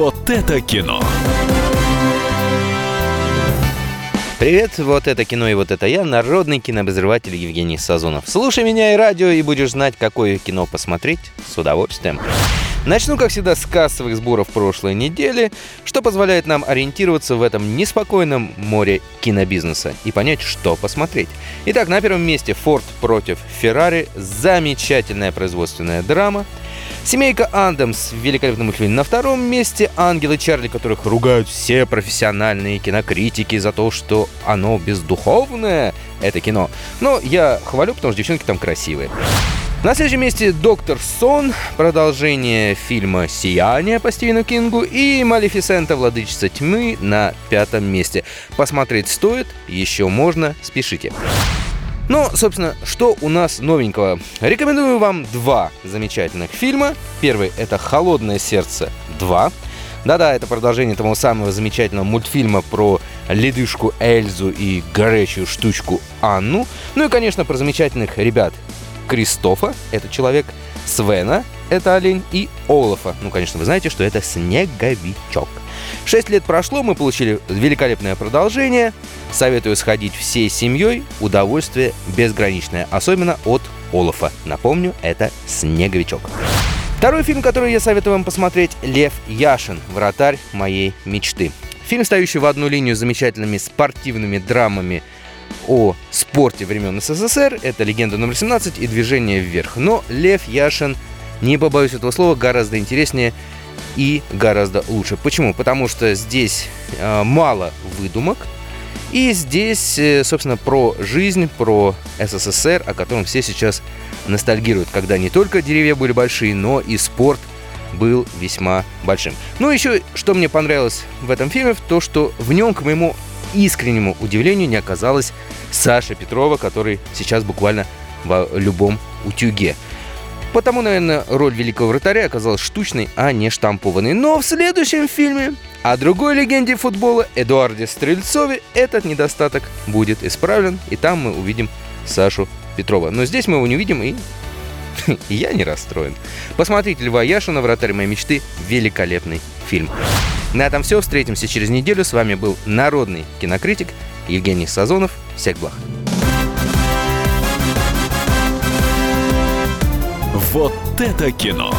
Вот это кино. Привет, вот это кино и вот это я, народный кинообозреватель Евгений Сазонов. Слушай меня и радио, и будешь знать, какое кино посмотреть с удовольствием. Начну, как всегда, с кассовых сборов прошлой недели, что позволяет нам ориентироваться в этом неспокойном море кинобизнеса и понять, что посмотреть. Итак, на первом месте «Форд против Феррари» – замечательная производственная драма – Семейка Андамс, великолепный мультфильм. На втором месте Ангелы Чарли, которых ругают все профессиональные кинокритики за то, что оно бездуховное, это кино. Но я хвалю, потому что девчонки там красивые. На следующем месте «Доктор Сон», продолжение фильма «Сияние» по Стивену Кингу и «Малефисента. Владычица тьмы» на пятом месте. Посмотреть стоит, еще можно, спешите. Ну, собственно, что у нас новенького? Рекомендую вам два замечательных фильма. Первый — это «Холодное сердце 2». Да-да, это продолжение того самого замечательного мультфильма про ледышку Эльзу и горячую штучку Анну. Ну и, конечно, про замечательных ребят Кристофа, это человек, Свена, это олень, и Олафа. Ну, конечно, вы знаете, что это снеговичок. Шесть лет прошло, мы получили великолепное продолжение. Советую сходить всей семьей. Удовольствие безграничное, особенно от Олафа. Напомню, это «Снеговичок». Второй фильм, который я советую вам посмотреть – «Лев Яшин. Вратарь моей мечты». Фильм, стоящий в одну линию с замечательными спортивными драмами о спорте времен СССР. Это «Легенда номер 17» и «Движение вверх». Но Лев Яшин, не побоюсь этого слова, гораздо интереснее и гораздо лучше. Почему? Потому что здесь э, мало выдумок, и здесь, э, собственно, про жизнь, про СССР, о котором все сейчас ностальгируют, когда не только деревья были большие, но и спорт был весьма большим. Ну, еще, что мне понравилось в этом фильме, то, что в нем, к моему искреннему удивлению, не оказалось Саши Петрова, который сейчас буквально в любом утюге. Потому, наверное, роль великого вратаря оказалась штучной, а не штампованной. Но в следующем фильме о другой легенде футбола Эдуарде Стрельцове этот недостаток будет исправлен, и там мы увидим Сашу Петрова. Но здесь мы его не увидим, я не расстроен. Посмотрите Льва Яшина «Вратарь моей мечты» — великолепный фильм. На этом все. Встретимся через неделю. С вами был народный кинокритик Евгений Сазонов. Всех благ. Вот это кино!